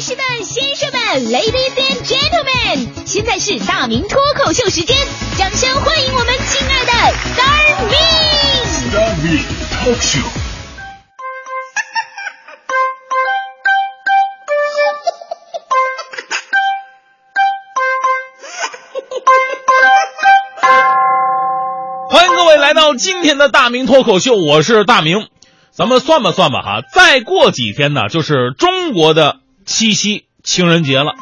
女士们、先生们，Ladies and Gentlemen，现在是大明脱口秀时间，掌声欢迎我们亲爱的 Star Me！Star Me Talk Show。欢迎各位来到今天的大明脱口秀，我是大明。咱们算吧算吧哈，再过几天呢，就是中国的七夕情人节了。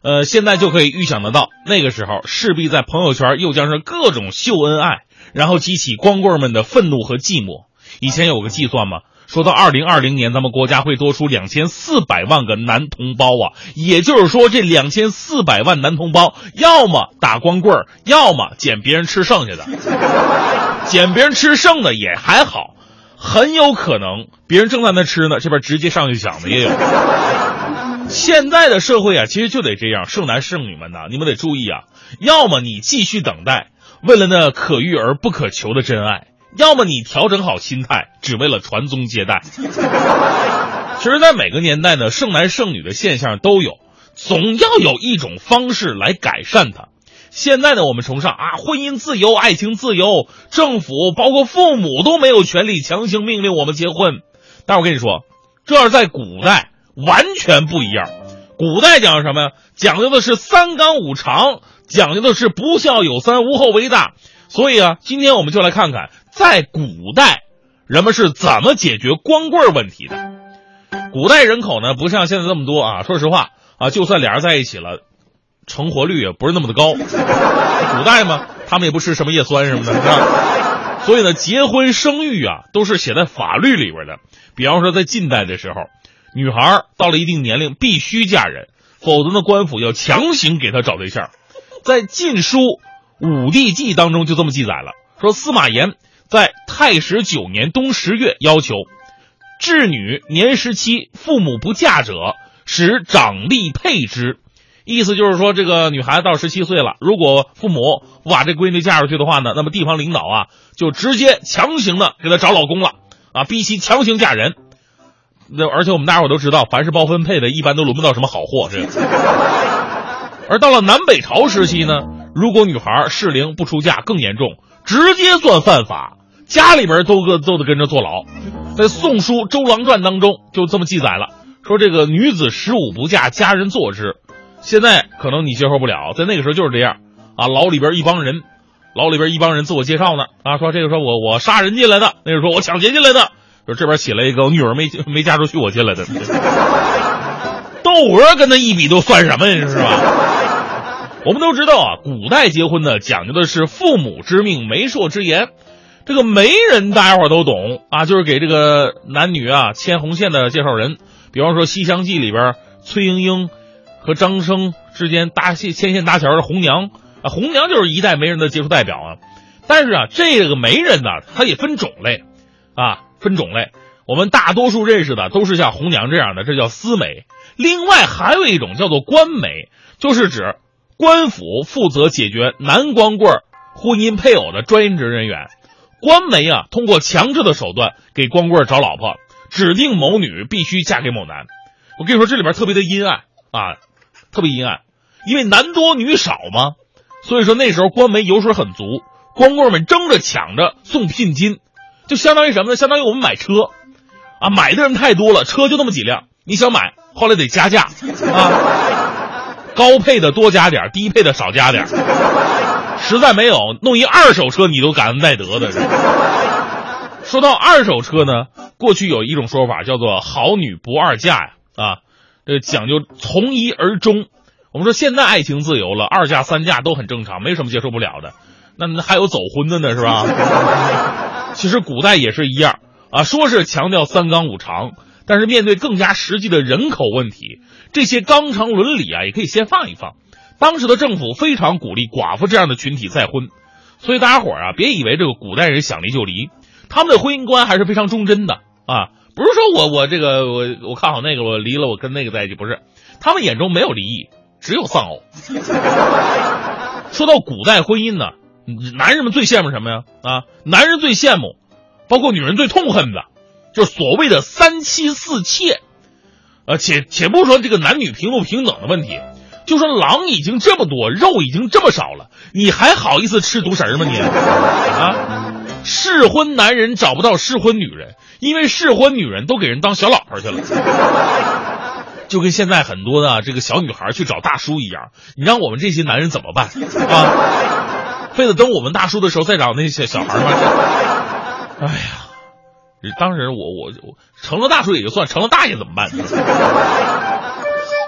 呃，现在就可以预想得到，那个时候势必在朋友圈又将是各种秀恩爱，然后激起光棍们的愤怒和寂寞。以前有个计算嘛，说到二零二零年，咱们国家会多出两千四百万个男同胞啊，也就是说，这两千四百万男同胞，要么打光棍，要么捡别人吃剩下的。捡别人吃剩的也还好，很有可能别人正在那吃呢，这边直接上去抢的也有。现在的社会啊，其实就得这样，剩男剩女们呐，你们得注意啊，要么你继续等待，为了那可遇而不可求的真爱。要么你调整好心态，只为了传宗接代。其实，在每个年代呢，剩男剩女的现象都有，总要有一种方式来改善它。现在呢，我们崇尚啊，婚姻自由、爱情自由，政府包括父母都没有权利强行命令我们结婚。但我跟你说，这是在古代完全不一样。古代讲究什么呀？讲究的是三纲五常，讲究的是不孝有三，无后为大。所以啊，今天我们就来看看，在古代人们是怎么解决光棍问题的。古代人口呢，不像现在这么多啊。说实话啊，就算俩人在一起了，成活率也不是那么的高。古代嘛，他们也不吃什么叶酸什么的，是吧？所以呢，结婚生育啊，都是写在法律里边的。比方说，在近代的时候，女孩到了一定年龄必须嫁人，否则呢，官府要强行给她找对象。在《晋书·武帝纪》当中就这么记载了，说司马炎在太史九年冬十月要求，稚女年十七，父母不嫁者，使长吏配之。意思就是说，这个女孩子到十七岁了，如果父母不把这闺女嫁出去的话呢，那么地方领导啊就直接强行的给她找老公了啊，逼其强行嫁人。那而且我们大伙都知道，凡是包分配的，一般都轮不到什么好货。这个。而到了南北朝时期呢，如果女孩适龄不出嫁，更严重，直接算犯法，家里边都个都得跟着坐牢。在《宋书·周郎传》当中就这么记载了，说这个女子十五不嫁，家人坐之。现在可能你接受不了，在那个时候就是这样啊。牢里边一帮人，牢里边一帮人自我介绍呢啊，说这个说我我杀人进来的，那个说我抢劫进来的，说 这边起来一个我女儿没没嫁出去，我进来的。窦娥跟他一比都算什么呀这？是吧？我们都知道啊，古代结婚呢讲究的是父母之命、媒妁之言。这个媒人大家伙都懂啊，就是给这个男女啊牵红线的介绍人。比方说《西厢记》里边崔莺莺。和张生之间搭线牵线搭桥的红娘啊，红娘就是一代媒人的杰出代表啊。但是啊，这个媒人呢，他也分种类啊，分种类。我们大多数认识的都是像红娘这样的，这叫私媒。另外还有一种叫做官媒，就是指官府负责解决男光棍婚姻配偶的专职人员。官媒啊，通过强制的手段给光棍找老婆，指定某女必须嫁给某男。我跟你说，这里边特别的阴暗啊。特别阴暗，因为男多女少嘛，所以说那时候官媒油水很足，光棍们争着抢着送聘金，就相当于什么呢？相当于我们买车，啊，买的人太多了，车就那么几辆，你想买，后来得加价啊，高配的多加点，低配的少加点，实在没有，弄一二手车你都感恩戴德的。说到二手车呢，过去有一种说法叫做“好女不二嫁”呀，啊。这讲究从一而终。我们说现在爱情自由了，二嫁三嫁都很正常，没什么接受不了的。那那还有走婚的呢，是吧？其实古代也是一样啊，说是强调三纲五常，但是面对更加实际的人口问题，这些纲常伦理啊，也可以先放一放。当时的政府非常鼓励寡妇这样的群体再婚，所以大家伙啊，别以为这个古代人想离就离，他们的婚姻观还是非常忠贞的啊。不是说我我这个我我看好那个我离了我跟那个在一起不是，他们眼中没有离异，只有丧偶。说到古代婚姻呢，男人们最羡慕什么呀？啊，男人最羡慕，包括女人最痛恨的，就是所谓的三妻四妾。呃，且且不说这个男女平不平等的问题，就说狼已经这么多，肉已经这么少了，你还好意思吃独食吗你？啊，适婚男人找不到适婚女人，因为适婚女人都给人当小老婆去了，就跟现在很多的这个小女孩去找大叔一样，你让我们这些男人怎么办啊？非得等我们大叔的时候再找那些小孩吗？哎呀，当时我我我成了大叔也就算，成了大爷怎么办？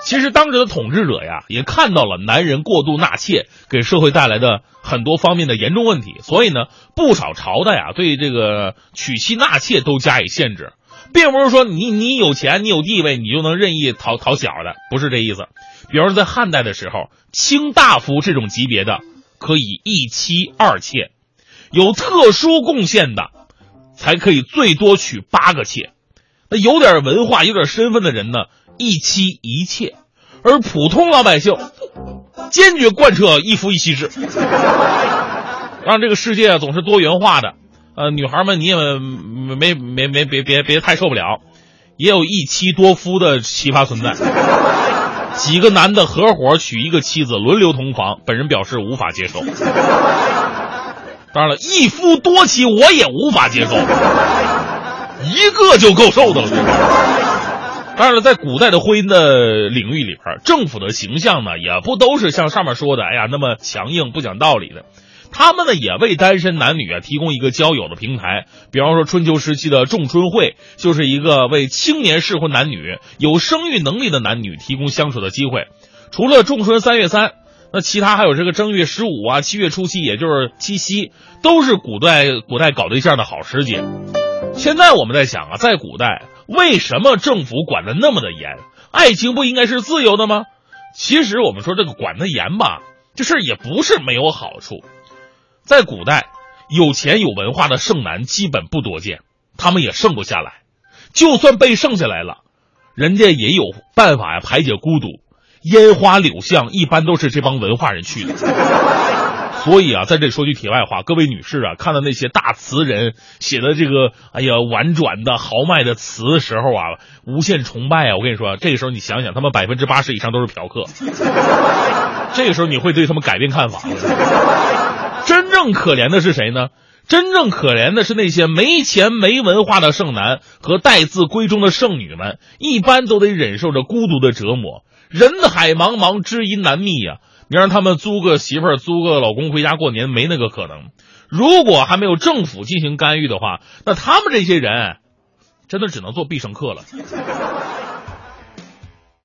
其实当时的统治者呀，也看到了男人过度纳妾给社会带来的很多方面的严重问题，所以呢，不少朝代啊对这个娶妻纳妾都加以限制，并不是说你你有钱你有地位你就能任意讨讨小的，不是这意思。比如说在汉代的时候，卿大夫这种级别的可以一妻二妾，有特殊贡献的才可以最多娶八个妾。那有点文化、有点身份的人呢？一妻一妾，而普通老百姓坚决贯彻一夫一妻制，让这个世界总是多元化的。呃，女孩们你也没没没别别别太受不了，也有一妻多夫的奇葩存在。几个男的合伙娶一个妻子，轮流同房，本人表示无法接受。当然了，一夫多妻我也无法接受，一个就够受的了。当然了，在古代的婚姻的领域里边，政府的形象呢，也不都是像上面说的，哎呀，那么强硬、不讲道理的。他们呢，也为单身男女啊提供一个交友的平台。比方说，春秋时期的仲春会，就是一个为青年适婚男女、有生育能力的男女提供相处的机会。除了仲春三月三，那其他还有这个正月十五啊、七月初七，也就是七夕，都是古代古代搞对象的好时节。现在我们在想啊，在古代。为什么政府管的那么的严？爱情不应该是自由的吗？其实我们说这个管的严吧，这事也不是没有好处。在古代，有钱有文化的剩男基本不多见，他们也剩不下来。就算被剩下来了，人家也有办法呀排解孤独。烟花柳巷一般都是这帮文化人去的。所以啊，在这里说句题外话，各位女士啊，看到那些大词人写的这个，哎呀，婉转的豪迈的词的时候啊，无限崇拜啊！我跟你说，这个时候你想想，他们百分之八十以上都是嫖客，这个时候你会对他们改变看法。真正可怜的是谁呢？真正可怜的是那些没钱没文化的剩男和待字闺中的剩女们，一般都得忍受着孤独的折磨。人海茫茫，知音难觅呀。你让他们租个媳妇儿、租个老公回家过年，没那个可能。如果还没有政府进行干预的话，那他们这些人，真的只能做必胜客了。